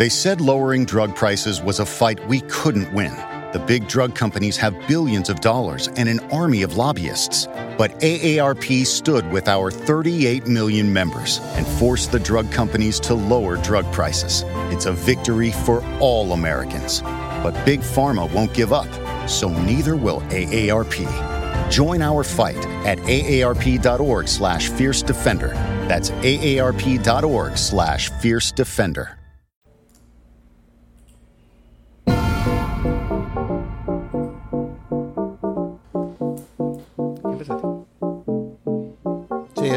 They said lowering drug prices was a fight we couldn't win. The big drug companies have billions of dollars and an army of lobbyists. But AARP stood with our 38 million members and forced the drug companies to lower drug prices. It's a victory for all Americans. But Big Pharma won't give up, so neither will AARP. Join our fight at aarp.org slash fierce defender. That's aarp.org slash fierce defender.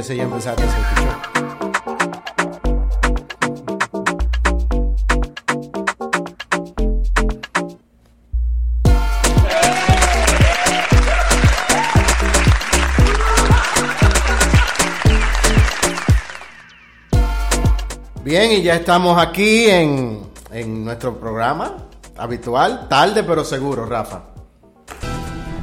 Ya escuchó. Bien, y ya estamos aquí en, en nuestro programa habitual, tarde pero seguro, Rafa.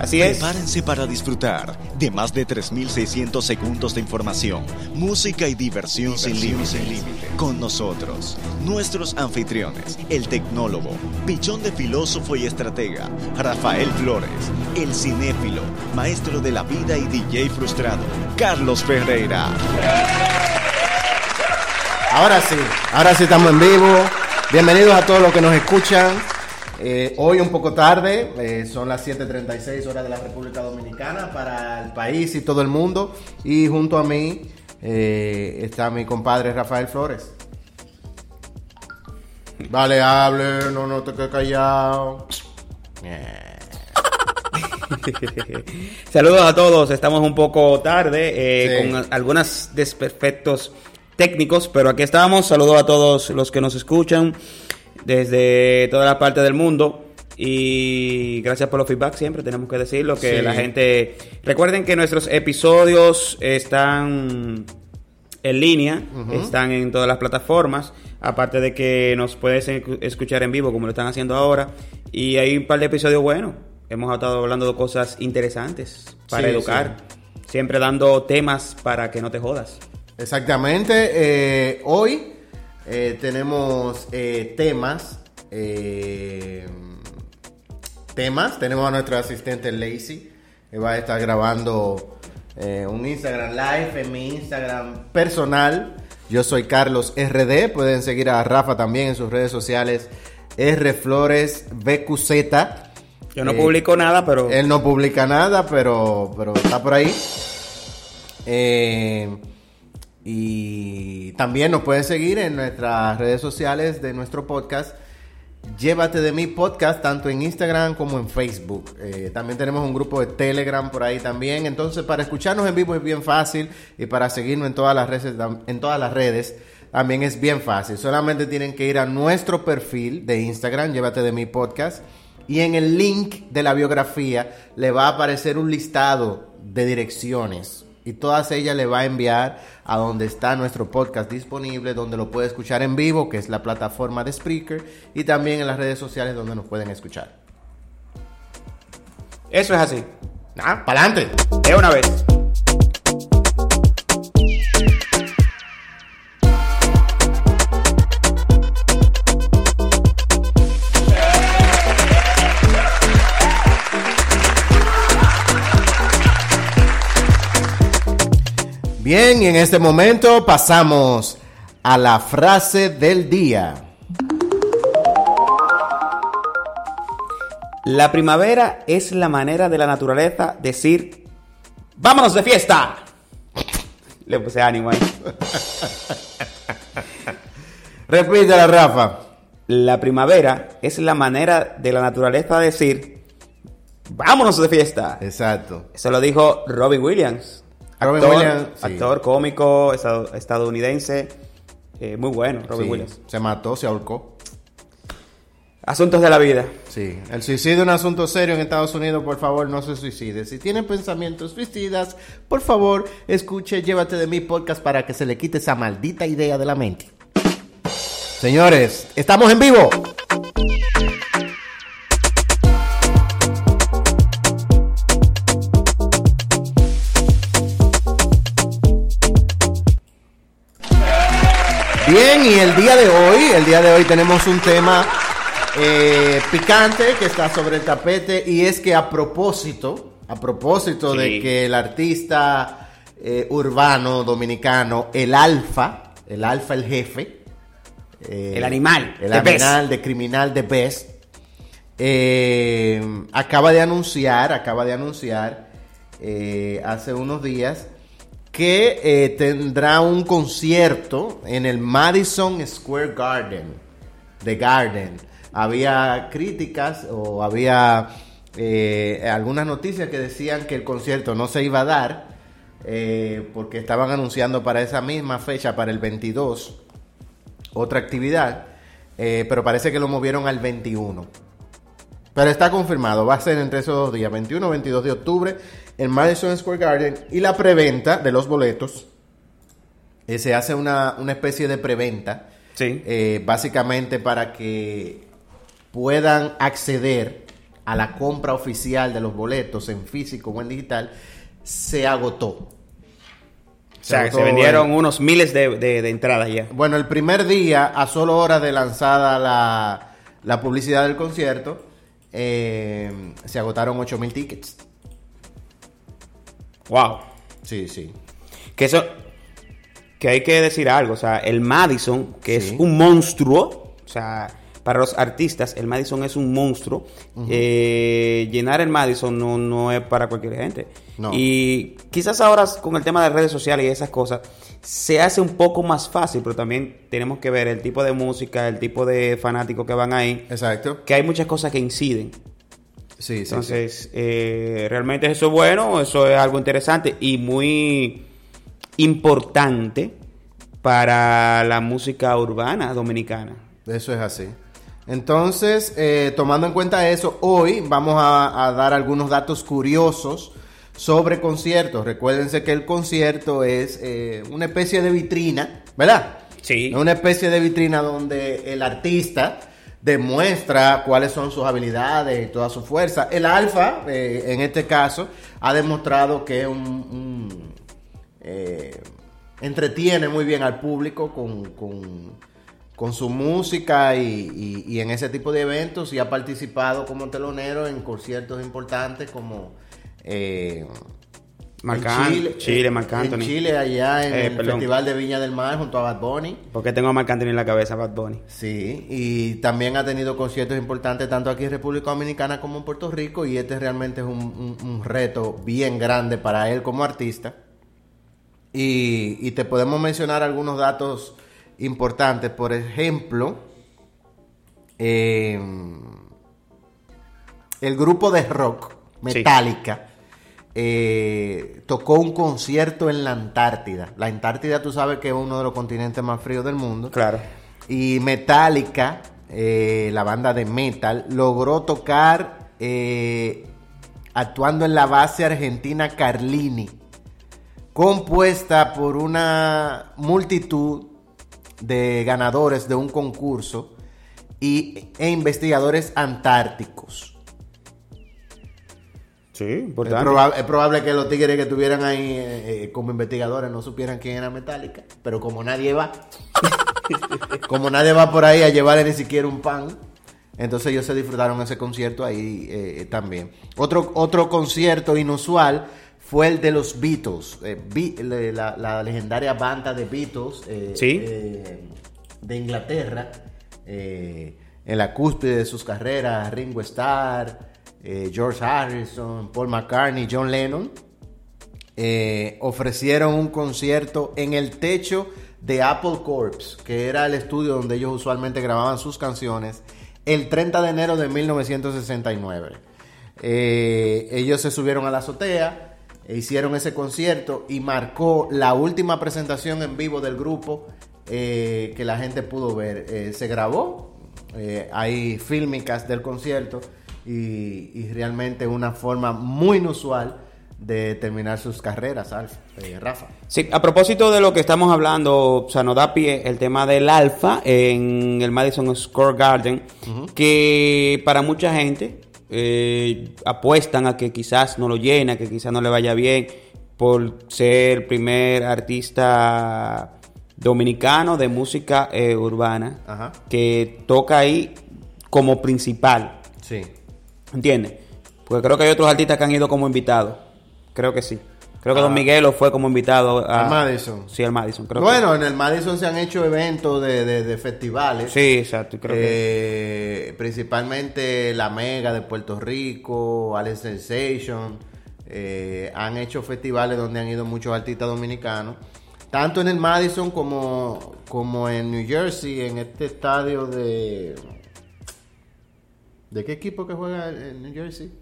Así es. Prepárense para disfrutar de más de 3.600 segundos de información, música y diversión, sin límite. Con nosotros, nuestros anfitriones, el tecnólogo, pichón de filósofo y estratega, Rafael Flores, el cinéfilo, maestro de la vida y DJ frustrado, Carlos Ferreira. Ahora sí, ahora sí estamos en vivo. Bienvenidos a todos los que nos escuchan. Eh, hoy un poco tarde, eh, son las 7.36 horas de la República Dominicana para el país y todo el mundo. Y junto a mí eh, está mi compadre Rafael Flores. Vale, hable, no, no te quedes callado. Saludos a todos, estamos un poco tarde Sí. con algunos desperfectos técnicos, pero aquí estamos. Saludos a todos los que nos escuchan desde toda la parte del mundo. Y gracias por los feedback siempre, tenemos que decirlo, que Sí. la gente... Recuerden que nuestros episodios están en línea, están en todas las plataformas, aparte de que nos puedes escu- escuchar en vivo como lo están haciendo ahora, y hay un par de episodios buenos, hemos estado hablando de cosas interesantes para Sí, educar, siempre dando temas para que no te jodas. Exactamente. eh, hoy eh, tenemos eh, temas. eh, temas. Tenemos a nuestro asistente Lacey. Que va a estar grabando un Instagram Live en mi Instagram personal. Yo soy Carlos RD. Pueden seguir a Rafa también en sus redes sociales. R Flores BQZ. Yo no publico nada, pero... Él no publica nada, pero, pero está por ahí. Eh, y también nos pueden seguir en nuestras redes sociales de nuestro podcast. Llévate de mi podcast, tanto en Instagram como en Facebook. Eh, también tenemos un grupo de Telegram por ahí también. Entonces, para escucharnos en vivo es bien fácil y para seguirnos en todas las redes, en todas las redes también es bien fácil. Solamente tienen que ir a nuestro perfil de Instagram, Llévate de mi podcast. Y en el link de la biografía le va a aparecer un listado de direcciones. Y todas ellas le va a enviar a donde está nuestro podcast disponible, donde lo puede escuchar en vivo, que es la plataforma de Spreaker, y también en las redes sociales donde nos pueden escuchar. Eso es así. Ah, para adelante. De una vez. Bien, y en este momento pasamos a la frase del día. La primavera es la manera de la naturaleza decir, vámonos de fiesta. Le puse ánimo ahí. Repítela, Rafa. La primavera es la manera de la naturaleza decir, vámonos de fiesta. Exacto. Eso lo dijo Robin Williams. Robin actor, Williams, sí. actor cómico estad- estadounidense. eh, muy bueno, Robin Sí, Williams. se mató, se ahorcó. Asuntos de la vida. Sí, el suicidio es un asunto serio en Estados Unidos, por favor, no se suicide. Si tienen pensamientos suicidas, por favor, escuche, llévate de mi podcast para que se le quite esa maldita idea de la mente. Señores, estamos en vivo. Día de hoy, el día de hoy tenemos un tema eh, picante que está sobre el tapete y es que a propósito, a propósito de que el artista eh, urbano dominicano, el Alfa, el Alfa el jefe, eh, el animal, el animal de criminal de Best, acaba de anunciar, acaba de anunciar hace unos días que tendrá un concierto en el Madison Square Garden, The Garden había críticas o había eh, algunas noticias que decían que el concierto no se iba a dar eh, porque estaban anunciando para esa misma fecha, para el 22, otra actividad, eh, pero parece que lo movieron al 21. Pero está confirmado, va a ser entre esos dos días, 21 o 22 de octubre, en Madison Square Garden. Y la preventa de los boletos, se hace una, una especie de preventa, sí. básicamente para que puedan acceder a la compra oficial de los boletos en físico o en digital, se agotó. o sea, se vendieron unos miles de, entradas ya. Bueno, el primer día, a solo horas de lanzada la, publicidad del concierto, eh, se agotaron 8 mil tickets. Wow. Sí, sí. Que eso, que hay que decir algo, o sea, el Madison, que es un monstruo, o sea, para los artistas, el Madison es un monstruo. Eh, llenar el Madison no, no es para cualquier gente. Y quizás ahora con el tema de redes sociales y esas cosas, se hace un poco más fácil, pero también tenemos que ver el tipo de música, el tipo de fanáticos que van ahí. Exacto. Que hay muchas cosas que inciden. Sí, sí. Entonces, eh, realmente eso es bueno, eso es algo interesante y muy importante para la música urbana dominicana. Eso es así. Entonces, eh, tomando en cuenta eso, hoy vamos a, dar algunos datos curiosos sobre conciertos. Recuérdense que el concierto es eh, una especie de vitrina, ¿verdad? Sí. Una especie de vitrina donde el artista demuestra cuáles son sus habilidades y toda su fuerza. El alfa, eh, en este caso, ha demostrado que un, entretiene muy bien al público con su música y, en ese tipo de eventos y ha participado como telonero en conciertos importantes como eh, Chile, Chile En Chile, allá en eh, el Festival de Viña del Mar junto a Bad Bunny. Porque tengo a Marc Anthony en la cabeza, Bad Bunny. Sí, y también ha tenido conciertos importantes tanto aquí en República Dominicana como en Puerto Rico y este realmente es un, reto bien grande para él como artista. Y, y te podemos mencionar algunos datos importantes. Por ejemplo, em, el grupo de rock Metallica eh, tocó un concierto en la Antártida. La Antártida, tú sabes que es uno de los continentes más fríos del mundo. Claro. Y Metallica, eh, la banda de metal, logró tocar eh, actuando en la base argentina Carlini, compuesta por una multitud de ganadores de un concurso y, e investigadores antárticos. Sí, Es, probable que los tigres que estuvieran ahí eh, eh, como investigadores no supieran quién era Metallica, pero como nadie va, como nadie va por ahí a llevarle ni siquiera un pan, entonces ellos se disfrutaron ese concierto ahí eh, también. Otro, otro concierto inusual fue el de los Beatles, eh, la, legendaria banda de Beatles eh, de Inglaterra, en la cúspide de sus carreras, Ringo Starr, George Harrison, Paul McCartney, John Lennon, ofrecieron un concierto en el techo de Apple Corps, que era el estudio donde ellos usualmente grababan sus canciones, el 30 de enero de 1969. ellos se subieron a la azotea, e hicieron ese concierto y marcó la última presentación en vivo del grupo eh, que la gente pudo ver. Eh, se grabó, eh, hay fílmicas del concierto y, realmente una forma muy inusual de terminar sus carreras, Rafa. Sí, a propósito de lo que estamos hablando, o sea, nos da pie el tema del Alfa en el Madison Square Garden, que para mucha gente eh, apuestan a que quizás no lo llena, que quizás no le vaya bien por ser el primer artista dominicano de música eh, urbana Ajá. que toca ahí como principal. Sí. ¿Entiendes? Porque creo que hay otros artistas que han ido como invitados. Creo que sí. Creo que Ah. Don Miguelo fue como invitado a... Al Madison. Sí, al Madison. Creo bueno, en el Madison se han hecho eventos de, de- de festivales. que... Sí, exacto. Creo que... Eh, principalmente La Mega de Puerto Rico, Alex Sensation. eh, han hecho festivales donde han ido muchos artistas dominicanos. Tanto en el Madison como, como en New Jersey, en este estadio de... ¿De qué equipo que juega en New Jersey?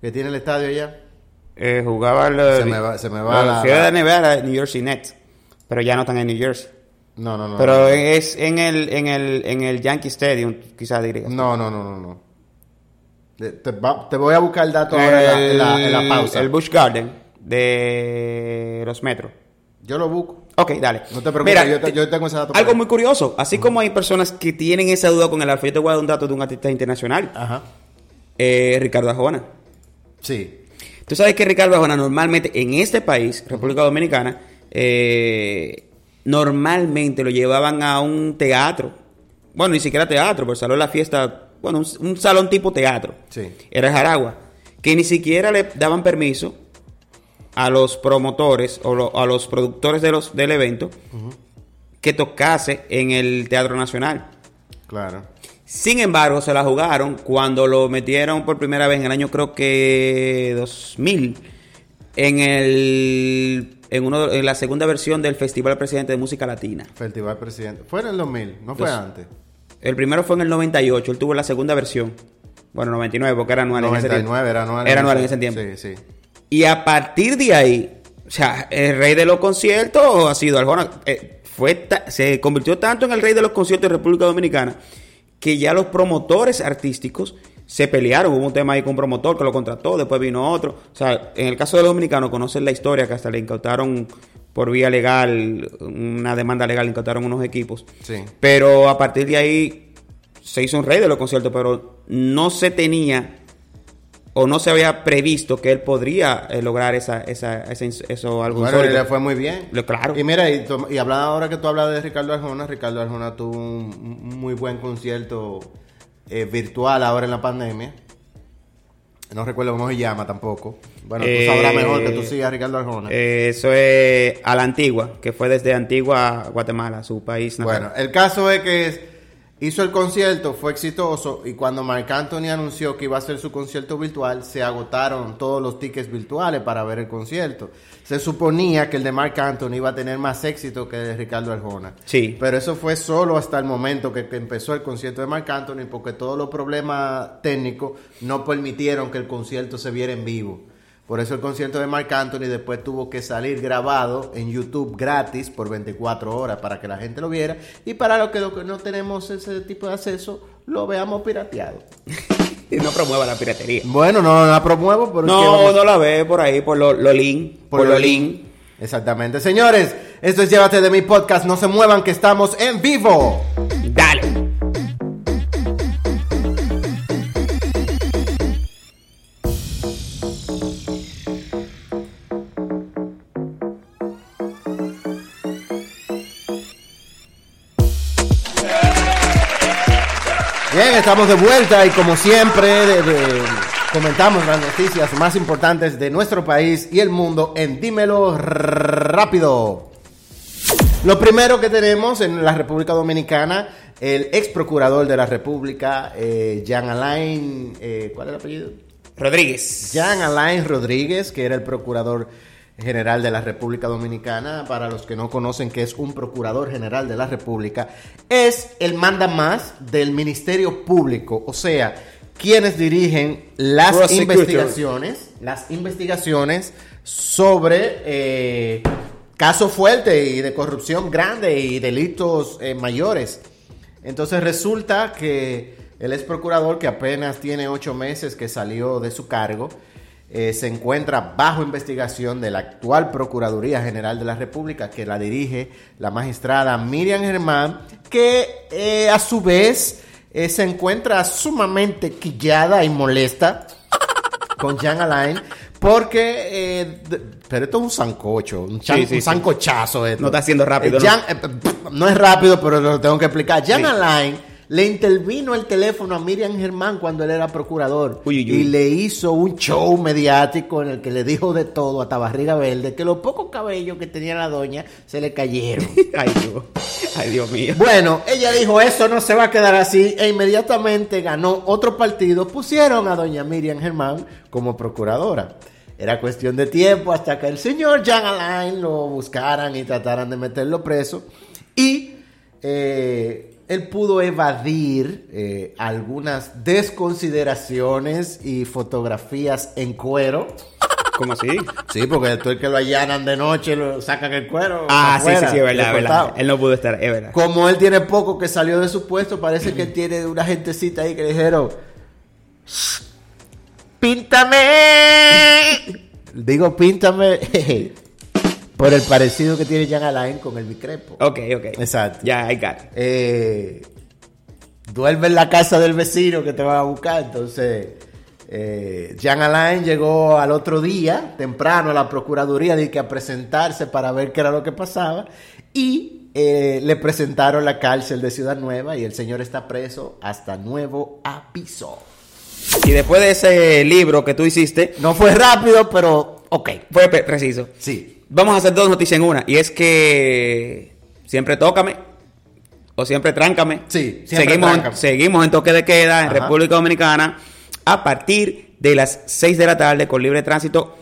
Que tiene el estadio allá. Eh, jugaba el... Se me va- se me va la- Ciudad la- de NBA era New Jersey Nets. Pero ya no están en New Jersey. No, no, no. Pero no. es en el, en el, en el Yankee Stadium, quizás diría. No, no, no, no, no. Te, te voy a buscar el dato ahora en la, en la- en la pausa. El Busch Garden de los Metros. Yo lo busco. Ok, dale. No te preocupes, yo te- yo tengo ese dato Algo muy curioso. Así como hay personas que tienen esa duda con el alfa, yo te voy a dar un dato de un artista internacional. Ajá. Eh, Ricardo Arjona. Sí. Tú sabes que Ricardo Arjona normalmente en este país, República Dominicana, eh, normalmente lo llevaban a un teatro. Bueno, ni siquiera teatro, pero salón de la fiesta, bueno, un, un salón tipo teatro. Sí. Era Jaragua. Que ni siquiera le daban permiso a los promotores o lo- a los productores de los, del evento que tocase en el Teatro Nacional. Claro. Sin embargo, se la jugaron cuando lo metieron por primera vez en el año creo que 2000 en el en uno en la segunda versión del Festival Presidente de Música Latina. Festival Presidente. Fue en el 2000, no fue antes. El primero fue en el 98, él tuvo la segunda versión. Bueno, 99 porque era anual en ese tiempo. 99 era anual. Era anual en ese tiempo. Sí, sí. Y a partir de ahí, o sea, el rey de los conciertos ha sido Arjona. Eh, fue se convirtió tanto en el rey de los conciertos de República Dominicana que ya los promotores artísticos se pelearon. Hubo un tema ahí con un promotor que lo contrató, después vino otro. O sea, en el caso de los dominicanos, conocen la historia que hasta le incautaron por vía legal, una demanda legal, le incautaron unos equipos. Sí. Pero a partir de ahí se hizo un rey de los conciertos, pero no se tenía o no se había previsto que él podría eh, lograr esa, esa, esa eso algo Bueno, le fue muy bien. Claro. Y mira, y, y hablando ahora que tú hablas de Ricardo Arjona, Ricardo Arjona tuvo un, un muy buen concierto eh, virtual ahora en la pandemia. No recuerdo cómo se llama tampoco. Bueno, tú Eh, sabrás mejor que tú sigas a Ricardo Arjona. Eh, eso es a la antigua, que fue desde Antigua Guatemala, su país natal. Bueno, el caso es que es- hizo el concierto, fue exitoso y cuando Marc Anthony anunció que iba a hacer su concierto virtual, se agotaron todos los tickets virtuales para ver el concierto. Se suponía que el de Marc Anthony iba a tener más éxito que el de Ricardo Arjona. Sí. Pero eso fue solo hasta el momento que, que empezó el concierto de Marc Anthony porque todos los problemas técnicos no permitieron que el concierto se viera en vivo. Por eso el concierto de Marc Anthony después tuvo que salir grabado en YouTube gratis por 24 horas para que la gente lo viera y para los que, no tenemos ese tipo de acceso lo veamos pirateado. Y no promueva la piratería. Bueno, no la promuevo, pero No, no la ve por ahí, por lo, lo link, por, lo link. Exactamente. Señores, esto es Llévate de mi podcast. No se muevan que estamos en vivo. Estamos de vuelta y como siempre de- de- comentamos las noticias más importantes de nuestro país y el mundo en Dímelo Rápido. Lo primero que tenemos en la República Dominicana, el ex procurador de la República, eh, Jean Alain, eh, ¿cuál es el apellido? Rodríguez. Jean Alain Rodríguez, que era el procurador general de la República Dominicana, para los que no conocen que es un procurador general de la República, es el manda más del Ministerio Público, o sea, quienes dirigen las investigaciones, las investigaciones sobre eh, casos fuertes y de corrupción grande y delitos eh, mayores. Entonces resulta que el ex procurador, que apenas tiene ocho meses que salió de su cargo, eh, se encuentra bajo investigación de la actual Procuraduría General de la República, que la dirige la magistrada Miriam Germán, que eh, a su vez eh, se encuentra sumamente quillada y molesta con Jean Alain Porque, eh, pero esto es un sancocho, un, chan- Sí, sí, un sí. sancochazo esto. No está haciendo rápido, Eh, ¿no? Eh, es rápido, pero lo tengo que explicar. Jan Sí. Alain le intervino el teléfono a Miriam Germán cuando él era procurador. Uy, uy, uy. Y le hizo un show mediático en el que le dijo de todo a Tabarriga Verde, que los pocos cabellos que tenía la doña se le cayeron. Ay, Dios. Ay, Dios mío. Bueno, ella dijo, eso no se va a quedar así, e inmediatamente ganó otro partido, pusieron a doña Miriam Germán como procuradora. Era cuestión de tiempo hasta que el señor Jean Alain lo buscaran y trataran de meterlo preso. Y eh, él pudo evadir eh, algunas desconsideraciones y fotografías en cuero. ¿Cómo así? Sí, porque después que lo allanan de noche, lo sacan el cuero. Ah, sí, sí, sí, es verdad, es verdad. Él no pudo estar, es verdad. Como él tiene poco que salió de su puesto, parece que tiene una gentecita ahí que le dijeron: ¡Píntame! Digo, píntame por el parecido que tiene Jan Alain con el Micrepo. Ok, ok. Exacto. Ya, I got it. Eh, duerme en la casa del vecino que te va a buscar. Entonces, eh, Jean Alain llegó al otro día, temprano, a la Procuraduría de que a presentarse para ver qué era lo que pasaba. Y eh, le presentaron la cárcel de Ciudad Nueva y el señor está preso hasta nuevo aviso. Y después de ese libro que tú hiciste, No fue rápido, pero ok. fue pre- preciso. Sí. Vamos a hacer dos noticias en una. Y es que siempre tócame o siempre tráncame. Sí, siempre seguimos, tráncame. seguimos en toque de queda en Ajá. República Dominicana a partir de las 6 de la tarde con libre tránsito.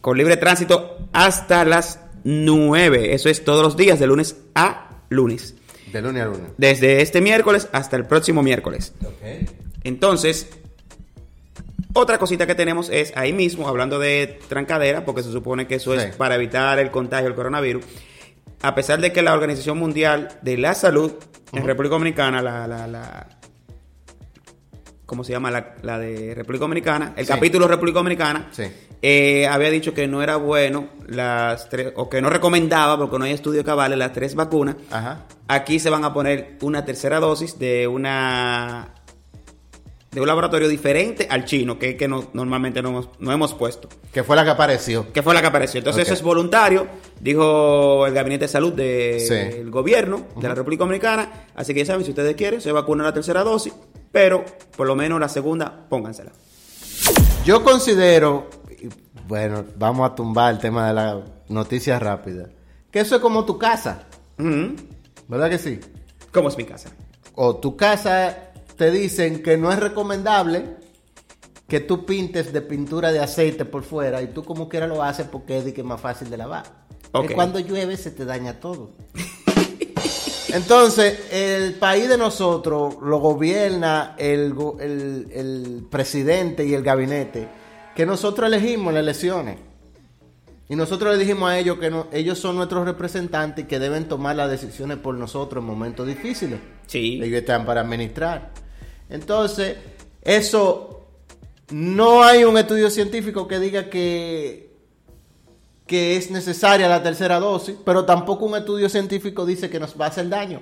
Con libre tránsito hasta las 9. Eso es todos los días, de lunes a lunes. De lunes a lunes. Desde este miércoles hasta el próximo miércoles. Entonces, otra cosita que tenemos es ahí mismo, hablando de trancadera, porque se supone que eso Sí. es para evitar el contagio del coronavirus. A pesar de que la Organización Mundial de la Salud en República Dominicana, la, la, la- ¿cómo se llama? La, la de República Dominicana, el Sí. capítulo República Dominicana, Sí. eh, había dicho que no era bueno las tres, o que no recomendaba, porque no hay estudio que avale las tres vacunas. Ajá. Aquí se van a poner una tercera dosis de una de un laboratorio diferente al chino, que, que no- normalmente no hemos, no hemos puesto. Que fue la que apareció. Que fue la que apareció. Entonces eso es voluntario, dijo el Gabinete de Salud del Sí. gobierno de la República Dominicana. Así que ya saben, si ustedes quieren, se vacuna la tercera dosis, pero por lo menos la segunda, póngansela. Yo considero, bueno, vamos a tumbar el tema de la noticia rápida, que eso es como tu casa. ¿verdad que sí? ¿Cómo es mi casa? O tu casa te dicen que no es recomendable que tú pintes de pintura de aceite por fuera y tú como quiera lo haces porque es de que es más fácil de lavar. Ok. Que cuando llueve se te daña todo. Entonces, el país de nosotros lo gobierna el, el- el presidente y el gabinete que nosotros elegimos en las elecciones. Y nosotros le dijimos a ellos que no- ellos son nuestros representantes y que deben tomar las decisiones por nosotros en momentos difíciles. Sí. Ellos están para administrar. Entonces, eso no hay un estudio científico que diga que, que es necesaria la tercera dosis, pero tampoco un estudio científico dice que nos va a hacer daño.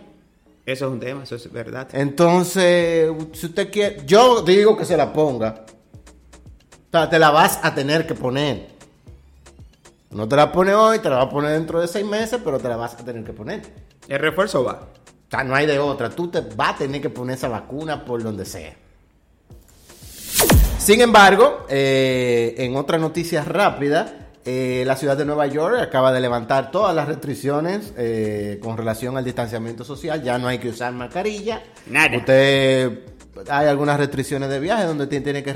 Eso es un tema, eso es verdad. Entonces, si usted quiere, yo digo que se la ponga. O sea, te la vas a tener que poner. No te la pone hoy, te la vas a poner dentro de seis meses, pero te la vas a tener que poner. El refuerzo va. O sea, no hay de otra. Tú te vas a tener que poner esa vacuna por donde sea. Sin embargo, eh, en otra noticia rápida, eh, la ciudad de Nueva York acaba de levantar todas las restricciones eh, con relación al distanciamiento social. Ya no hay que usar mascarilla. Nada. Usted hay algunas restricciones de viaje donde tiene que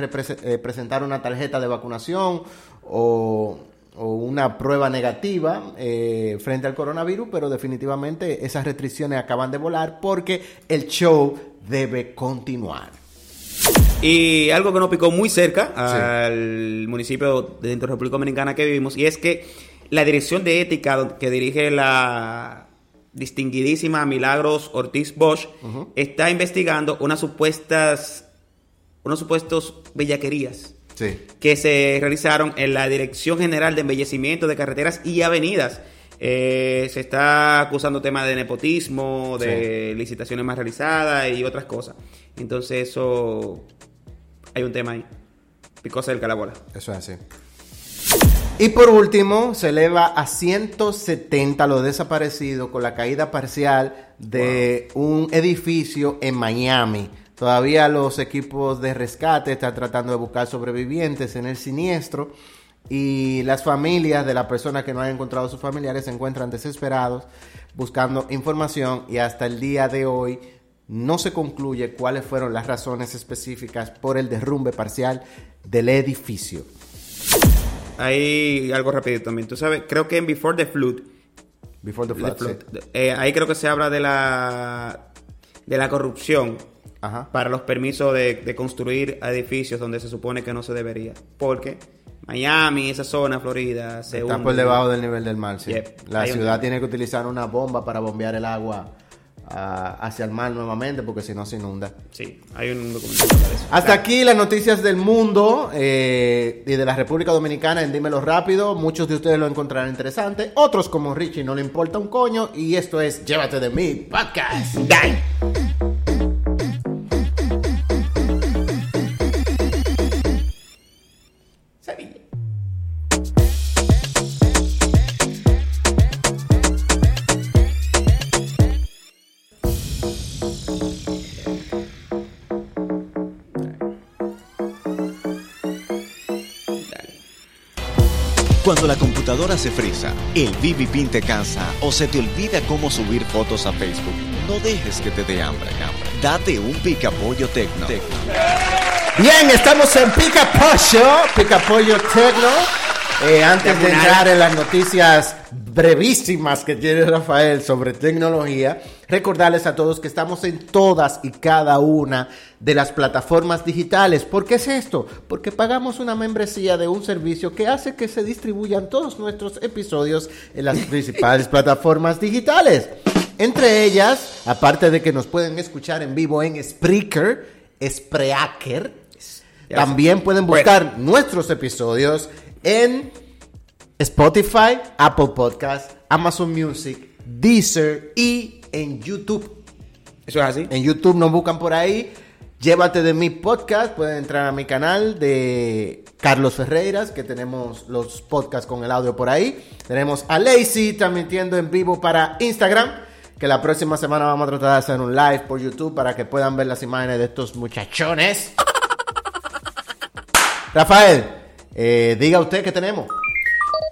presentar una tarjeta de vacunación o, o una prueba negativa eh, frente al coronavirus, pero definitivamente esas restricciones acaban de volar porque el show debe continuar. Y algo que nos picó muy cerca al municipio de dentro de República Dominicana que vivimos, y es que la dirección de ética que dirige la distinguidísima Milagros Ortiz Bosch está investigando unas supuestas, unos supuestos bellaquerías Sí. que se realizaron en la Dirección General de Embellecimiento de Carreteras y Avenidas. Eh, se está acusando temas de nepotismo, de licitaciones más realizadas y otras cosas. Entonces eso hay un tema ahí. picó cerca la bola. Eso es así. Y por último, se eleva a 170 los desaparecidos con la caída parcial de un edificio en Miami. Todavía los equipos de rescate están tratando de buscar sobrevivientes en el siniestro y las familias de las personas que no han encontrado a sus familiares se encuentran desesperados buscando información y hasta el día de hoy no se concluye cuáles fueron las razones específicas por el derrumbe parcial del edificio. Hay algo rapidito también. Tú sabes, creo que en Before the Flood. Before the Flood. Eh, ahí creo que se habla de la de la corrupción para los permisos de, construir edificios donde se supone que no se debería. Porque Miami, esa zona, Florida, se está por debajo del nivel del mar. Sí. La ciudad tiene que utilizar una bomba para bombear el agua hacia el mar nuevamente porque si no se inunda. Sí, hay un eso. Hasta aquí las noticias del mundo eh, y de la República Dominicana en Dímelo Rápido. Muchos de ustedes lo encontrarán interesante, otros como Richie no le importa un coño y esto es Llévate de mí podcast. Computadora se frisa, el BB Pin te cansa o se te olvida cómo subir fotos a Facebook, no dejes que te dé hambre, hambre. Date un pica pollo tecno. Bien, estamos en pica pollo, pica pollo tecno. Eh, antes de entrar en las noticias brevísimas que tiene Rafael sobre tecnología, recordarles a todos que estamos en todas y cada una de las plataformas digitales. ¿Por qué es esto? Porque pagamos una membresía de un servicio que hace que se distribuyan todos nuestros episodios en las principales plataformas digitales. Entre ellas, aparte de que nos pueden escuchar en vivo en Spreaker, Spreaker, también pueden buscar nuestros episodios en Spotify, Apple Podcast, Amazon Music, Deezer y en YouTube. Eso es así. En YouTube nos buscan por ahí. Llévate de mi podcast. Pueden entrar a mi canal de Carlos Ferreiras, que tenemos los podcasts con el audio por ahí. Tenemos a Lazy transmitiendo en vivo para Instagram. Que la próxima semana vamos a tratar de hacer un live por YouTube para que puedan ver las imágenes de estos muchachones. Rafael, eh, diga usted qué tenemos.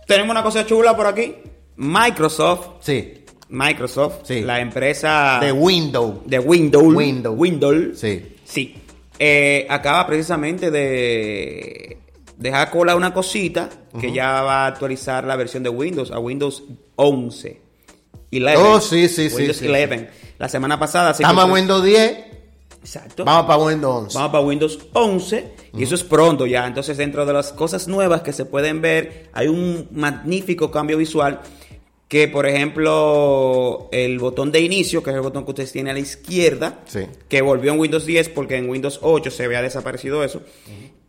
Tenemos una cosa chula por aquí. Microsoft. Sí. Microsoft. Sí. La empresa. De Windows. De Windows. Windows. Windows. Sí. Sí. Eh, acaba precisamente de dejar cola una cosita que ya va a actualizar la versión de Windows a Windows 11. 11. Oh, sí, sí, Windows sí. 11. La semana pasada. Estamos en Windows 10. Exacto. Vamos para Windows 11. Vamos para Windows 11 y eso es pronto ya. Entonces, dentro de las cosas nuevas que se pueden ver, hay un magnífico cambio visual que, por ejemplo, el botón de inicio, que es el botón que ustedes tienen a la izquierda, que volvió en Windows 10 porque en Windows 8 se había desaparecido eso.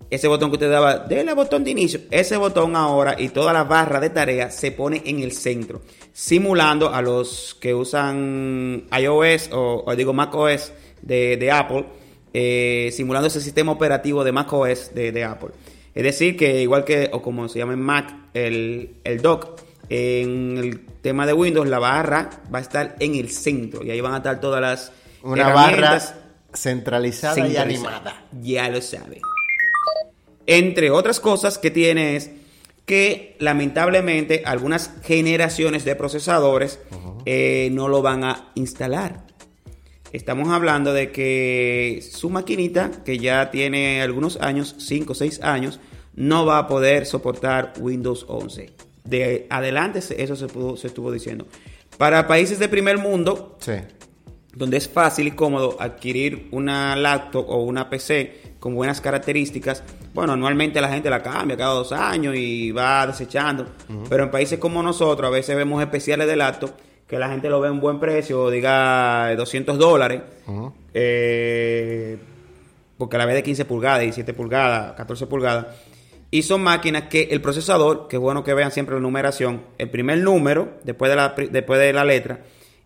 Ese botón que usted daba, déle botón de inicio. Ese botón ahora y toda la barra de tarea se pone en el centro, simulando a los que usan iOS o, o digo macOS de, Apple, eh, simulando ese sistema operativo de macOS de, de Apple. Es decir, que igual que, o como se llama en Mac, el, el dock, en el tema de Windows, la barra va a estar en el centro y ahí van a estar todas las Una barra centralizada, y animada. Ya lo sabe. Entre otras cosas que tiene es que lamentablemente algunas generaciones de procesadores eh, no lo van a instalar. Estamos hablando de que su maquinita, que ya tiene algunos años, 5 o 6 años, no va a poder soportar Windows 11. De adelante eso se, pudo, se estuvo diciendo. Para países de primer mundo, donde es fácil y cómodo adquirir una laptop o una PC con buenas características, bueno, anualmente la gente la cambia cada dos años y va desechando. Pero en países como nosotros, a veces vemos especiales de laptop que la gente lo ve en buen precio, diga 200 dólares, eh, porque la ve de 15 pulgadas, 17 pulgadas, 14 pulgadas, y son máquinas que el procesador, que es bueno que vean siempre la numeración, el primer número, después de la, después de la letra,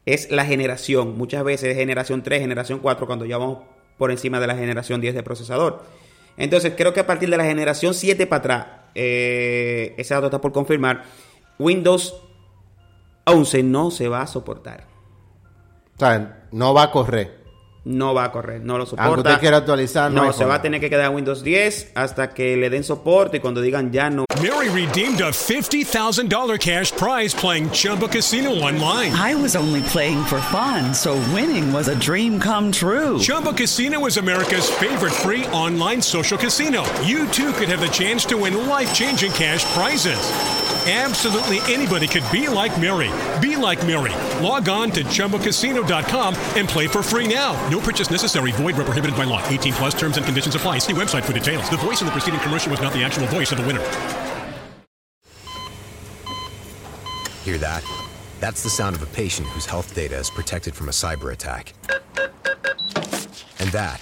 es la generación, muchas veces es generación 3, generación 4, cuando ya vamos por encima de la generación 10 de procesador. Entonces, creo que a partir de la generación 7 para atrás, eh, ese dato está por confirmar, Windows 11 no se va a soportar. O sea, no va a correr no va a correr, no lo soporta. Aunque usted quiera actualizar, no, no se va a tener que quedar Windows 10 hasta que le den soporte y cuando digan ya no. Mary redeemed a $50,000 cash prize playing Chumba Casino online. I was only playing for fun, so winning was a dream come true. Chumba Casino is America's favorite free online social casino. You too could have the chance to win life-changing cash prizes. Absolutely anybody could be like Mary. Be like Mary. Log on to ChumboCasino.com and play for free now. No purchase necessary. Void where prohibited by law. 18 plus terms and conditions apply. See website for details. The voice in the preceding commercial was not the actual voice of the winner. Hear that? That's the sound of a patient whose health data is protected from a cyber attack. And that,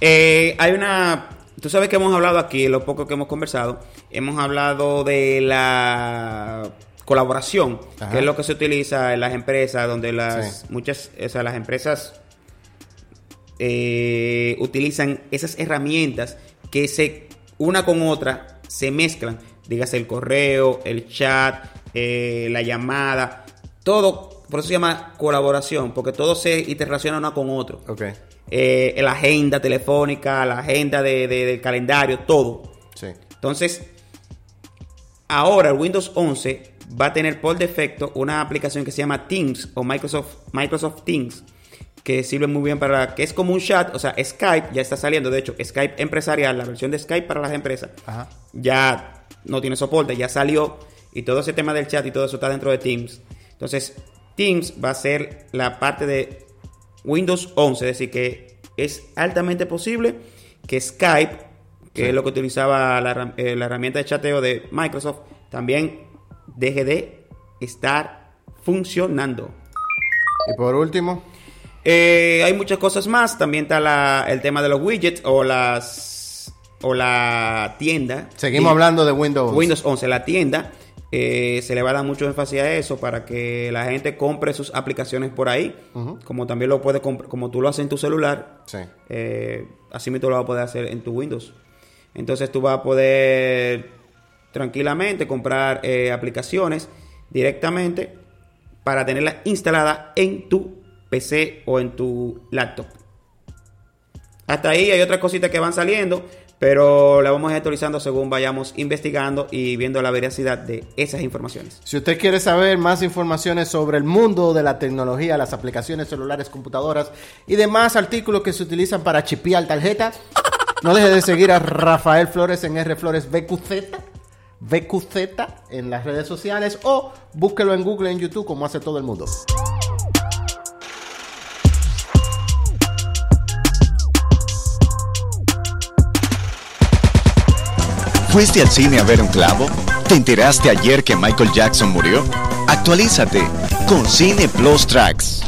Eh, hay una. Tú sabes que hemos hablado aquí, lo poco que hemos conversado, hemos hablado de la colaboración, que es lo que se utiliza en las empresas, donde las muchas, o sea, las empresas eh, utilizan esas herramientas que se una con otra se mezclan, dígase el correo, el chat, eh, la llamada, todo, por eso se llama colaboración, porque todo se interrelaciona uno con otro. Okay. Eh, la agenda telefónica, la agenda de, del calendario, todo. Sí. Entonces, ahora el Windows 11 va a tener por defecto una aplicación que se llama Teams o Microsoft, Microsoft Teams, que sirve muy bien para, que es como un chat, o sea, Skype ya está saliendo, de hecho, Skype empresarial, la versión de Skype para las empresas, ya no tiene soporte, ya salió, y todo ese tema del chat y todo eso está dentro de Teams. Entonces, Teams va a ser la parte de Windows 11, es decir, que es altamente posible que Skype, que es lo que utilizaba la, eh, la herramienta de chateo de Microsoft, también deje de estar funcionando. Y por último, eh, hay muchas cosas más. También está el tema de los widgets o las o la tienda. Seguimos hablando de Windows. Windows 11, la tienda. Eh, se le va a dar mucho énfasis a eso para que la gente compre sus aplicaciones por ahí. Como también lo puede como tú lo haces en tu celular. Sí. Eh, así mismo lo vas a poder hacer en tu Windows. Entonces tú vas a poder tranquilamente, comprar eh, aplicaciones directamente para tenerlas instaladas en tu PC o en tu laptop. Hasta ahí hay otras cositas que van saliendo, pero la vamos actualizando según vayamos investigando y viendo la veracidad de esas informaciones. Si usted quiere saber más informaciones sobre el mundo de la tecnología, las aplicaciones celulares, computadoras y demás artículos que se utilizan para chipear tarjetas, no deje de seguir a Rafael Flores en R Flores BQZ VQZ en las redes sociales o búsquelo en Google, en YouTube, como hace todo el mundo. ¿Fuiste al cine a ver un clavo? ¿Te enteraste ayer que Michael Jackson murió? Actualízate con Cine Plus Tracks.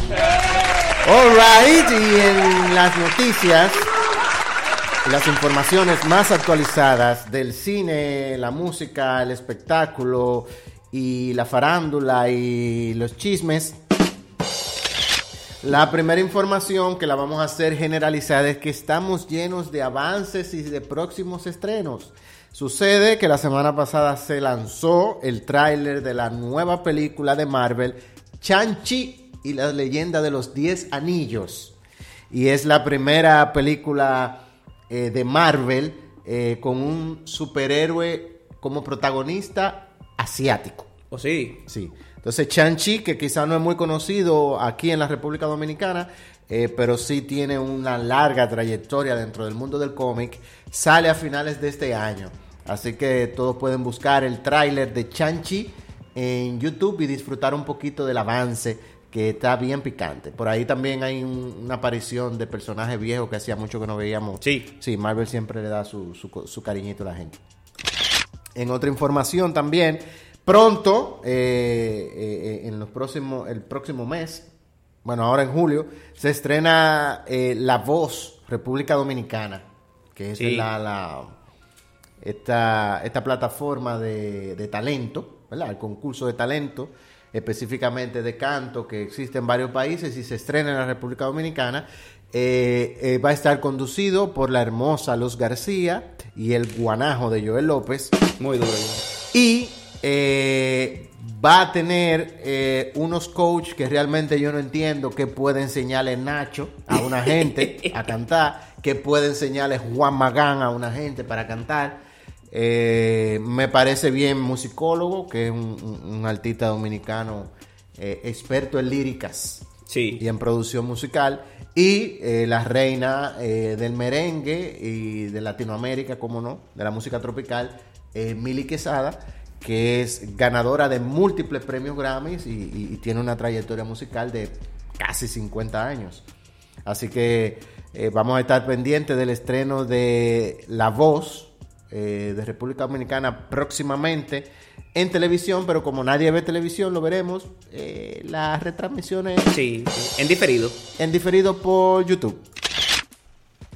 Alright, y en las noticias las informaciones más actualizadas del cine, la música, el espectáculo y la farándula y los chismes. La primera información que la vamos a hacer generalizada es que estamos llenos de avances y de próximos estrenos. Sucede que la semana pasada se lanzó el tráiler de la nueva película de Marvel, Chanchi y la leyenda de los 10 anillos. Y es la primera película eh, de Marvel eh, con un superhéroe como protagonista asiático. ¿O sí? Sí. Entonces, Chan-Chi, que quizá no es muy conocido aquí en la República Dominicana, eh, pero sí tiene una larga trayectoria dentro del mundo del cómic, sale a finales de este año. Así que todos pueden buscar el tráiler de Chan-Chi en YouTube y disfrutar un poquito del avance que está bien picante. Por ahí también hay un- una aparición de personajes viejos que hacía mucho que no veíamos. Sí. Sí, Marvel siempre le da su, su, su cariñito a la gente. En otra información también, pronto, eh, eh, eh, en los próximos, el próximo mes, bueno, ahora en julio, se estrena eh, La Voz, República Dominicana, que es Sí. la, la- esta, esta plataforma de, de talento, ¿verdad? El concurso de talento, específicamente de canto, que existe en varios países y se estrena en la República Dominicana. Eh, eh, va a estar conducido por la hermosa Luz García y el guanajo de Joel López. Muy duro. Y eh, va a tener unos coach que realmente yo no entiendo qué puede enseñarle Nacho a una gente a cantar, qué puede enseñarle Juan Magán a una gente para cantar. Eh, me parece bien musicólogo, que es un, un- un artista dominicano eh, experto en líricas Sí. y en producción musical. Y eh, la reina del merengue y de Latinoamérica, como no, de la música tropical, Mili Quesada, que es ganadora de múltiples premios Grammys y, y- y tiene una trayectoria musical de casi 50 años. Así que eh, vamos a estar pendientes del estreno de La Voz eh, de República Dominicana próximamente en televisión, pero como nadie ve televisión, lo veremos. eh, las retransmisiones Sí. En diferido. en diferido por YouTube.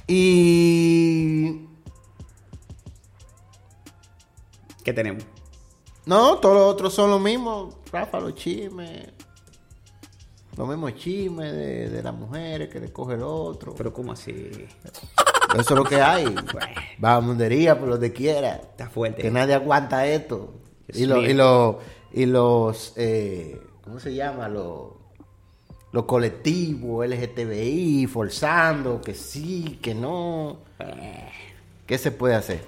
Y. ¿Qué tenemos? No, todos los otros son lo mismo. Rafa, los chismes. Los mismos chismes de, de las mujeres que le coge el otro. Pero ¿cómo así? Eso es lo que hay. Bamundería por donde quiera. Está fuerte. Que nadie aguanta esto. Y, lo- y, lo- y los. eh, ¿Cómo se llama? Los, los colectivos LGTBI forzando que sí, que no. ¿Qué se puede hacer?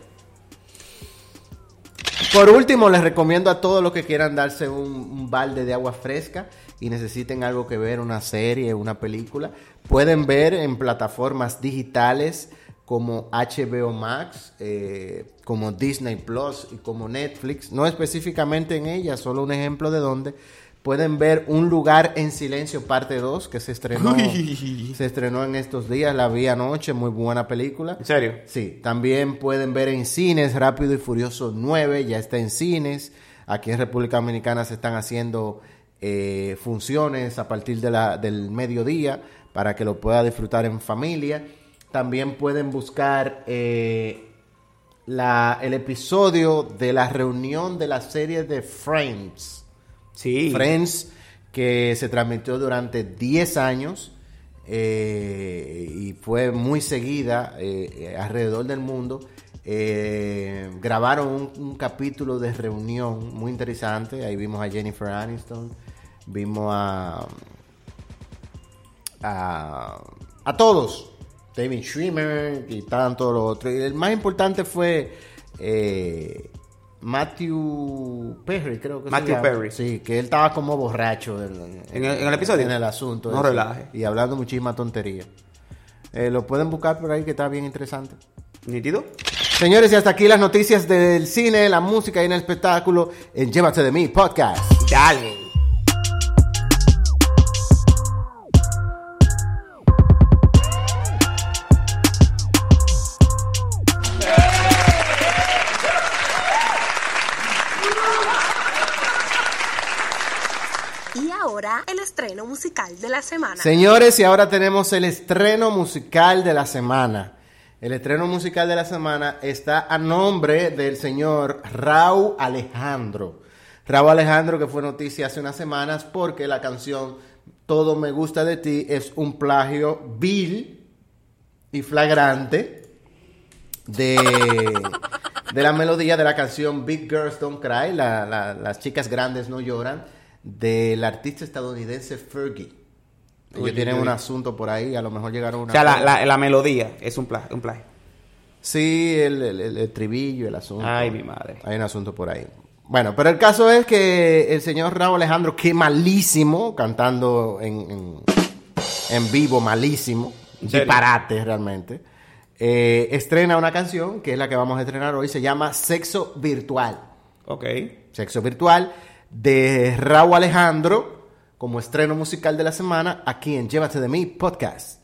Por último, les recomiendo a todos los que quieran darse un, un balde de agua fresca y necesiten algo que ver, una serie, una película, pueden ver en plataformas digitales como HBO Max, eh, como Disney Plus y como Netflix, no específicamente en ellas, solo un ejemplo de donde pueden ver Un lugar en silencio parte 2 que se estrenó se estrenó en estos días, la vi anoche, muy buena película. ¿En serio? Sí, también pueden ver en cines Rápido y Furioso 9, ya está en cines. Aquí en República Dominicana se están haciendo eh, funciones a partir de la, del mediodía para que lo pueda disfrutar en familia. También pueden buscar eh, la, el episodio de la reunión de la serie de Frames. Sí. Friends, que se transmitió durante 10 años eh, y fue muy seguida eh, eh, alrededor del mundo. Eh, grabaron un, un capítulo de reunión muy interesante. Ahí vimos a Jennifer Aniston, vimos a, a, a todos. David Schwimmer y tanto lo otro. Y el más importante fue eh, Matthew Perry, creo que Matthew se llama. Perry. Sí, que él estaba como borracho en, ¿En el- en el episodio? En el asunto. No ese. relaje. Y hablando muchísima tontería. Eh, lo pueden buscar por ahí que está bien interesante. ¿Nítido? Señores, y hasta aquí las noticias del cine, la música y el espectáculo en Llévate de mí podcast. Dale. Ahora el estreno musical de la semana. Señores, y ahora tenemos el estreno musical de la semana. El estreno musical de la semana está a nombre del señor Raúl Alejandro. Raúl Alejandro, que fue noticia hace unas semanas porque la canción Todo me gusta de ti es un plagio vil y flagrante de, de la melodía de la canción Big Girls Don't Cry, la- la- las chicas grandes no lloran, del artista estadounidense Fergie. Ellos Uy, tienen un asunto por ahí, a lo mejor llegaron a una... O sea, la, la, la melodía es un plagio. Un plagio. Sí, el, el- el- el tribillo, el asunto. Ay, mi madre. Hay un asunto por ahí. Bueno, pero el caso es que el señor Raúl Alejandro, que malísimo, cantando en, en, en vivo, malísimo, disparate realmente, eh, estrena una canción, que es la que vamos a estrenar hoy, se llama Sexo Virtual. Ok. Sexo Virtual, de Raúl Alejandro como estreno musical de la semana aquí en Llévate de mí podcast.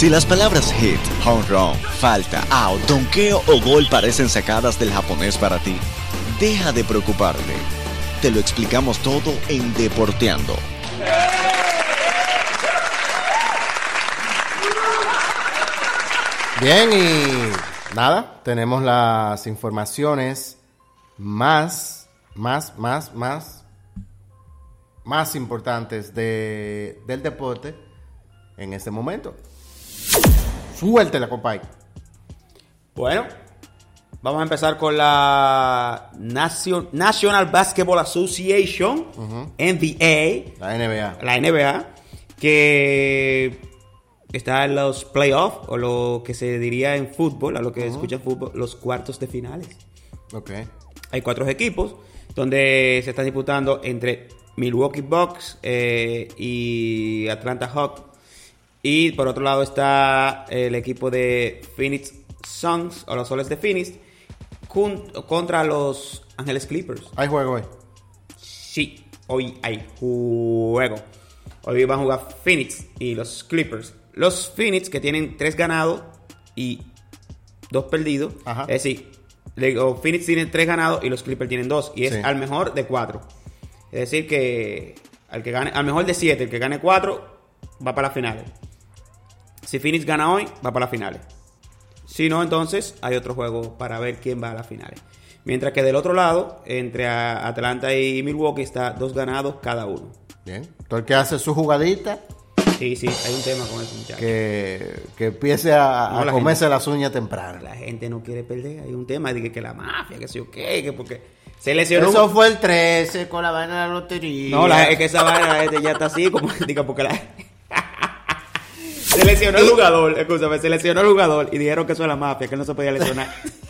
Si las palabras hit, home run, falta, out, donkeo o gol parecen sacadas del japonés para ti, deja de preocuparte. Te lo explicamos todo en Deporteando. Bien, y nada, tenemos las informaciones más, más, más, más, más importantes de, del deporte en este momento. Suéltela, compadre. Bueno, vamos a empezar con la National Basketball Association. NBA. La NBA. Que está en los playoffs, o lo que se diría en fútbol, a lo que uh escucha en fútbol, los cuartos de finales. Ok. Hay cuatro equipos donde se están disputando entre Milwaukee Bucks eh, y Atlanta Hawks y por otro lado está el equipo de Phoenix Suns o los Soles de Phoenix contra los Ángeles Clippers. Hay juego hoy. Sí, hoy hay juego. Hoy van a jugar Phoenix y los Clippers. Los Phoenix que tienen tres ganados y dos perdidos. Es decir, Phoenix tiene tres ganados y los Clippers tienen dos. Y es al mejor de cuatro. Es decir, que al, que gane, al mejor de siete, el que gane cuatro, va para las finales. Si Phoenix gana hoy, va para las finales. Si no, entonces hay otro juego para ver quién va a las finales. Mientras que del otro lado, entre Atlanta y Milwaukee, está dos ganados cada uno. Bien. Todo el que hace su jugadita, Sí, sí, hay un tema con eso, muchachos. que, que empiece a, a No, la comerse gente- las uñas temprano. La gente no quiere perder. Hay un tema de que, que la mafia, que sé yo qué, que porque se lesionó. Eso un- fue el 13 con la vaina de la lotería. No, la, es que esa vaina la gente ya está así, como diga, porque la. Se lesionó el jugador, escúchame, se lesionó el jugador y dijeron que eso es la mafia, que él no se podía lesionar.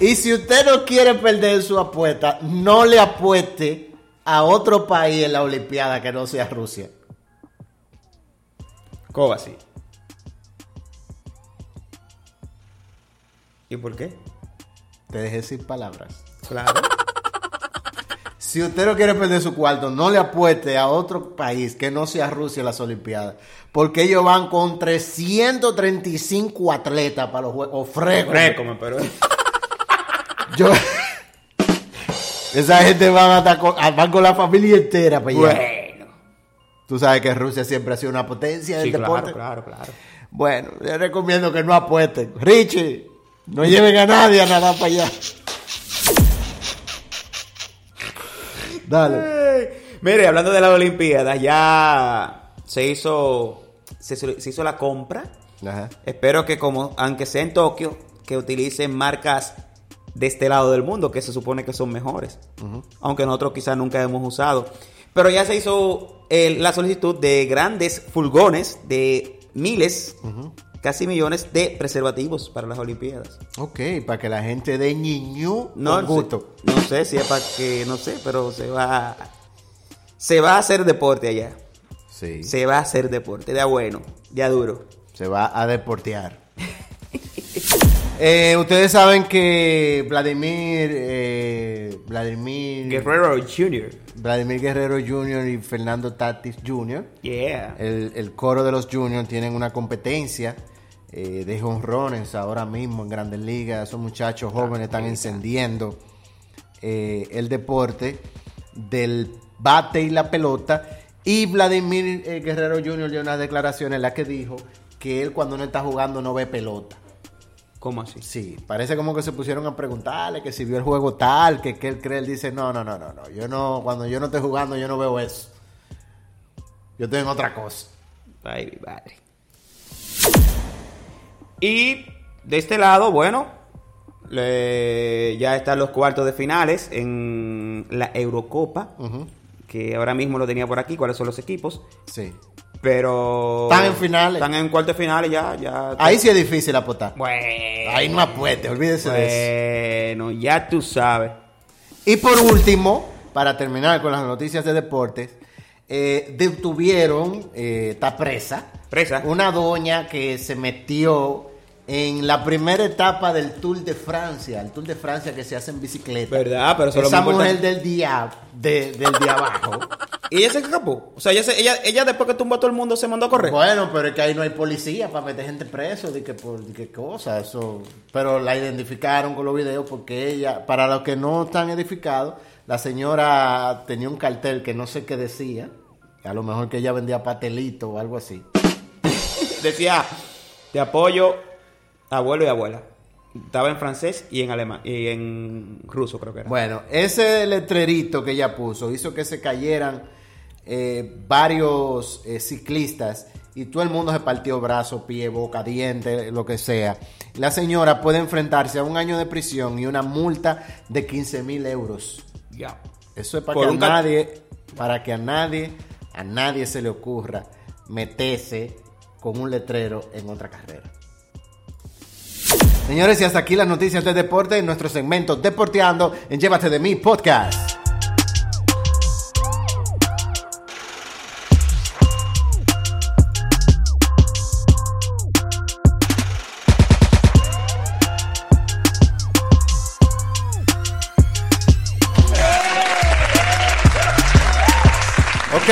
Y si usted no quiere perder su apuesta, no le apueste a otro país en la Olimpiada que no sea Rusia. ¿Cómo así? ¿Y por qué? Te dejé sin palabras. Claro. Si usted no quiere perder su cuarto, no le apueste a otro país que no sea Rusia en las Olimpiadas. Porque ellos van con 335 atletas para los juegos. O. Récome, pero. Yo- Esa gente van, hasta con, ah, van con la familia entera para allá. Bueno. Tú sabes que Rusia siempre ha sido una potencia del Sí, deporte. claro, claro, claro. Bueno, les recomiendo que no apuesten. Richie, no lleven a nadie a nadar para allá. Dale. Mire, hablando de las Olimpiadas, ya se hizo, se, se hizo la compra. Ajá. Espero que como, aunque sea en Tokio, que utilicen marcas de este lado del mundo, que se supone que son mejores. Aunque nosotros quizás nunca hemos usado. Pero ya se hizo la solicitud de grandes fulgones de miles, casi millones de preservativos para las Olimpiadas. Ok, para que la gente de ñiñú No, con gusto. sé- no sé si es para que, no sé, pero se va, se va a hacer deporte allá. Sí. Se va a hacer deporte, ya bueno, ya duro. Se va a deportear. Eh, ustedes saben que Vladimir, eh, Vladimir, Guerrero Jr. Vladimir Guerrero Jr. y Fernando Tatis Jr. Yeah. El, el coro de los Juniors tienen una competencia eh, de jonrones ahora mismo en Grandes Ligas. Esos muchachos jóvenes están encendiendo eh, el deporte del bate y la pelota. Y Vladimir eh, Guerrero Jr. dio unas declaraciones en las que dijo que él cuando no está jugando no ve pelota. ¿Cómo así? Sí, parece como que se pusieron a preguntarle que si vio el juego tal, que, que él cree, él dice, no, no, no, no, no, yo no, cuando yo no estoy jugando yo no veo eso. Yo estoy en otra cosa. Mi madre. Y de este lado, bueno, le- ya están los cuartos de finales en la Eurocopa, que ahora mismo lo tenía por aquí, cuáles son los equipos, Sí. pero... Están en finales. Están en cuartos de finales ya, ya. Ahí sí es difícil apostar. Bueno. Ahí no apueste, olvídese de eso. Bueno, ya tú sabes. Y por último, para terminar con las noticias de deportes, eh, detuvieron, eh, está presa, Presa. una doña que se metió en la primera etapa del Tour de Francia, el Tour de Francia que se hace en bicicleta. ¿Verdad? Pero eso Esa mujer del día, de- del día abajo. Y ella se escapó. O sea, ella, se- ella, ella después que tumbó a todo el mundo se mandó a correr. Bueno, pero es que ahí no hay policía para meter gente preso, de que por de qué cosa, eso. Pero la identificaron con los videos porque ella, para los que no están edificados, la señora tenía un cartel que no sé qué decía, a lo mejor que ella vendía pastelito o algo así. Decía, te apoyo, abuelo y abuela. Estaba en francés y en alemán y en ruso creo que era. Bueno, ese letrerito que ella puso hizo que se cayeran eh, varios eh, ciclistas y todo el mundo se partió brazo, pie, boca, diente, lo que sea. La señora puede enfrentarse a un año de prisión y una multa de 15 mil euros. Ya. Eso es para Por que a nadie, para que a nadie, a nadie se le ocurra meterse con un letrero en otra carrera. Señores, y hasta aquí las noticias de deporte en nuestro segmento Deporteando en Llévate de mí podcast.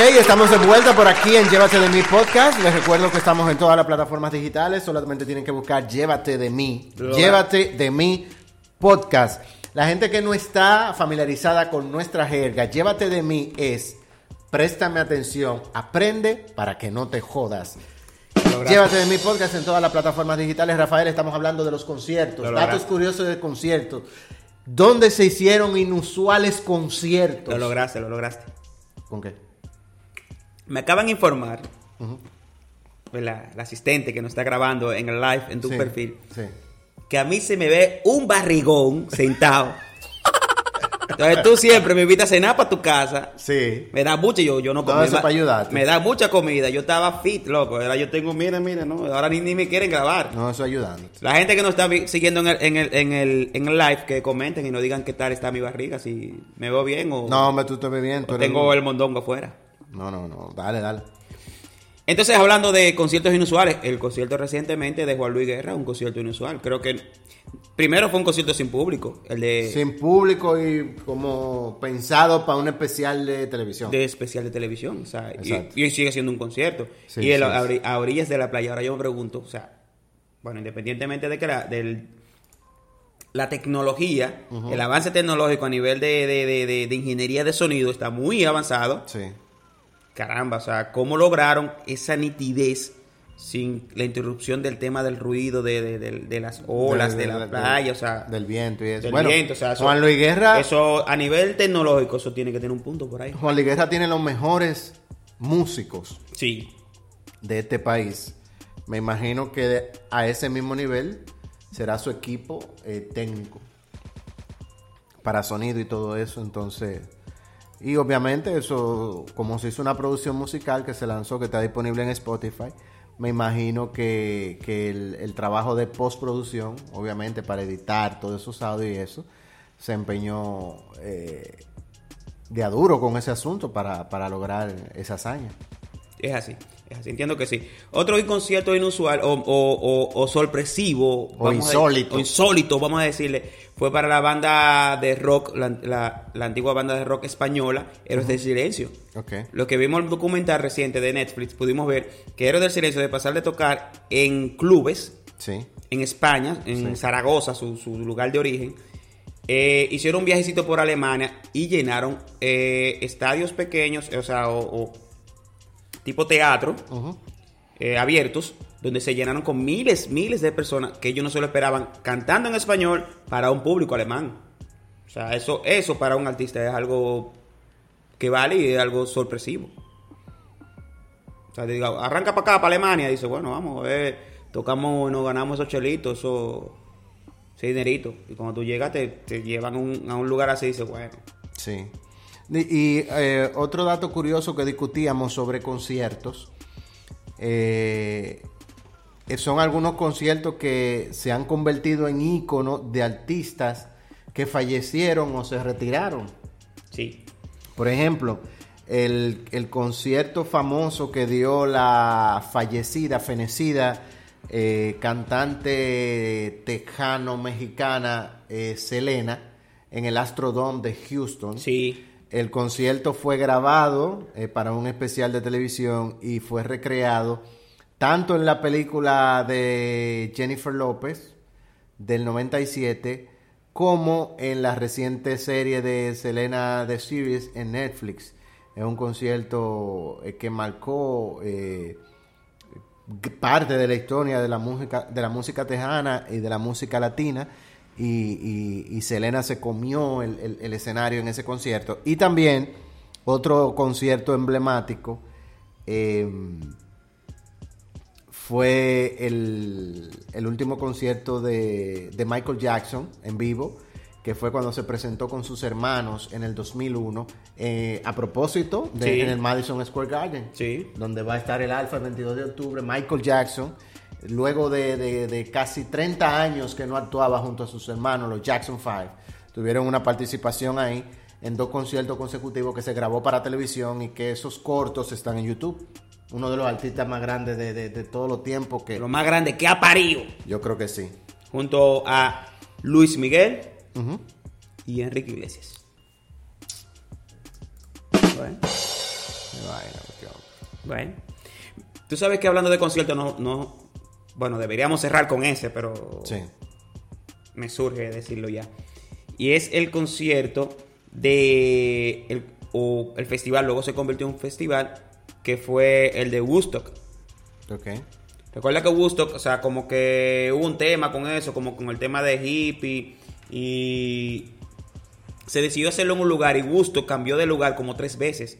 Estamos de vuelta por aquí en Llévate de mí podcast. Les recuerdo que estamos en todas las plataformas digitales. Solamente tienen que buscar Llévate de mí. Lo- Llévate de mí podcast. La gente que no está familiarizada con nuestra jerga, Llévate de mí es préstame atención, aprende para que no te jodas. Llévate de mi podcast en todas las plataformas digitales. Rafael, estamos hablando de los conciertos. Datos curiosos de conciertos. ¿Dónde se hicieron inusuales conciertos? Lo lograste, lo lograste. ¿Con qué? Me acaban de informar, pues, la, la asistente que nos está grabando en el live en tu Sí, perfil, Sí. que a mí se me ve un barrigón sentado. Entonces tú siempre me invitas a cenar para tu casa. Sí. Me da mucha, yo, yo no eso para ayudarte. Me da mucha comida. Yo estaba fit, loco. Ahora yo tengo, mire, mire, no. Ahora ni, ni me quieren grabar. No, eso ayudando. La gente que nos está siguiendo en el, en, el, en, el, en el live, que comenten y nos digan qué tal está mi barriga, si me veo bien o, No, hombre, tú te ves bien. tú eres tengo un- el mondongo afuera. No, no, no. Dale, dale. Entonces, hablando de conciertos inusuales, el concierto recientemente de Juan Luis Guerra, un concierto inusual. Creo que primero fue un concierto sin público, el de, Sin público y como pensado para un especial de televisión. de especial de televisión. O sea, y, sigue siendo un concierto. Sí, y el- sí, a, orillas de la playa. Ahora yo me pregunto, o sea, bueno, independientemente de que la, del, la tecnología, el avance tecnológico a nivel de, de- de- de- de ingeniería de sonido está muy avanzado. Sí. Caramba, o sea, ¿cómo lograron esa nitidez sin la interrupción del tema del ruido, de, de- de- de las olas, de, la playa, o sea, Del viento y eso. del bueno, viento, o sea, eso- Juan Luis Guerra. Eso a nivel tecnológico, eso tiene que tener un punto por ahí. Juan Luis Guerra tiene los mejores músicos Sí, de este país. Me imagino que a ese mismo nivel será su equipo eh, técnico para sonido y todo eso. Entonces, y obviamente eso, como se hizo una producción musical que se lanzó, que está disponible en Spotify, me imagino que, que el, el trabajo de postproducción, obviamente para editar todos esos audios y eso, se empeñó eh, de a duro con ese asunto para, para lograr esa hazaña. es así. Es así, entiendo que sí. Otro concierto inusual o, o- o- o sorpresivo. vamos a- insólito. o insólito, vamos a decirle. Fue para la banda de rock, la, la- la antigua banda de rock española, Héroes del Silencio. Lo que vimos en el documental reciente de Netflix, pudimos ver que Héroes del Silencio, de pasar de tocar en clubes, Sí. en España, en Zaragoza, su, su lugar de origen, eh, hicieron un viajecito por Alemania y llenaron eh, estadios pequeños, o sea, o, o tipo teatro, eh, abiertos, donde se llenaron con miles, miles de personas que ellos no se lo esperaban cantando en español para un público alemán. O sea, eso, eso para un artista es algo que vale y es algo sorpresivo. O sea, te digo, arranca para acá, para Alemania, dice, bueno, vamos, eh, tocamos, nos ganamos esos chelitos, eso, ese dinerito. Y cuando tú llegas, te, te llevan a un, lugar así y dices, bueno, Sí. Y, eh, otro dato curioso que discutíamos sobre conciertos, eh, son algunos conciertos que se han convertido en íconos de artistas que fallecieron o se retiraron. sí. Por ejemplo, el, el concierto famoso que dio la fallecida, fenecida eh, cantante tejano-mexicana eh, Selena en el Astrodome de Houston. Sí. El concierto fue grabado eh, para un especial de televisión y fue recreado tanto en la película de Jennifer López del 97 como en la reciente serie de Selena The Series en Netflix. Es un concierto eh, que marcó eh, parte de la historia de la música de la música tejana y de la música latina y, Selena se comió el, el- el escenario en ese concierto y también otro concierto emblemático eh, fue el, el último concierto de, de Michael Jackson en vivo, que fue cuando se presentó con sus hermanos en el 2001, eh, a propósito de Sí. en el Madison Square Garden, Sí. donde va a estar el Alfa el 22 de octubre, Michael Jackson, luego de, de- casi 30 años que no actuaba junto a sus hermanos, los Jackson 5, tuvieron una participación ahí en dos conciertos consecutivos que se grabó para televisión y que esos cortos están en YouTube. Uno de los artistas más grandes de, de- de todos los tiempos que Lo más grande que ha parido. yo creo que sí. Junto a Luis Miguel y Enrique Iglesias. Bueno. Bueno. Tú sabes que hablando de conciertos, no, no. Bueno, deberíamos cerrar con ese, pero. Sí. Me surge decirlo ya. Y es el concierto de. El, o el festival, luego se convirtió en un festival, que fue el de Woodstock. Ok. Recuerda que Woodstock, o sea, como que hubo un tema con eso, como con el tema de hippie. Y se decidió hacerlo en un lugar y Woodstock cambió de lugar como tres veces.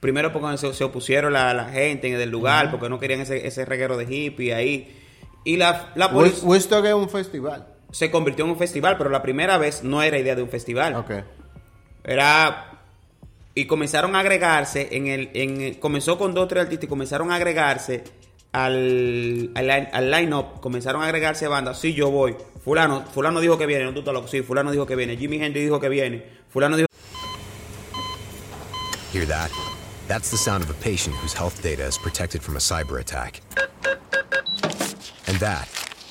Primero porque se, se opusieron la, la gente en el lugar, porque no querían ese, ese reguero de hippie ahí. Y la, la policía Woodstock es un festival. se convirtió en un festival, pero la primera vez no era idea de un festival. Ok. Era. Y comenzaron a agregarse en el. En, comenzó con dos o tres artistas y comenzaron a agregarse al, al, al line-up. Comenzaron a agregarse bandas. Sí, yo voy. Fulano, Fulano dijo que viene. No tú estás loco. Sí, Fulano dijo que viene. Jimmy Hendrix dijo que viene. Fulano dijo. Hear that? That's the sound of a patient whose health data is protected from a cyber attack. And that,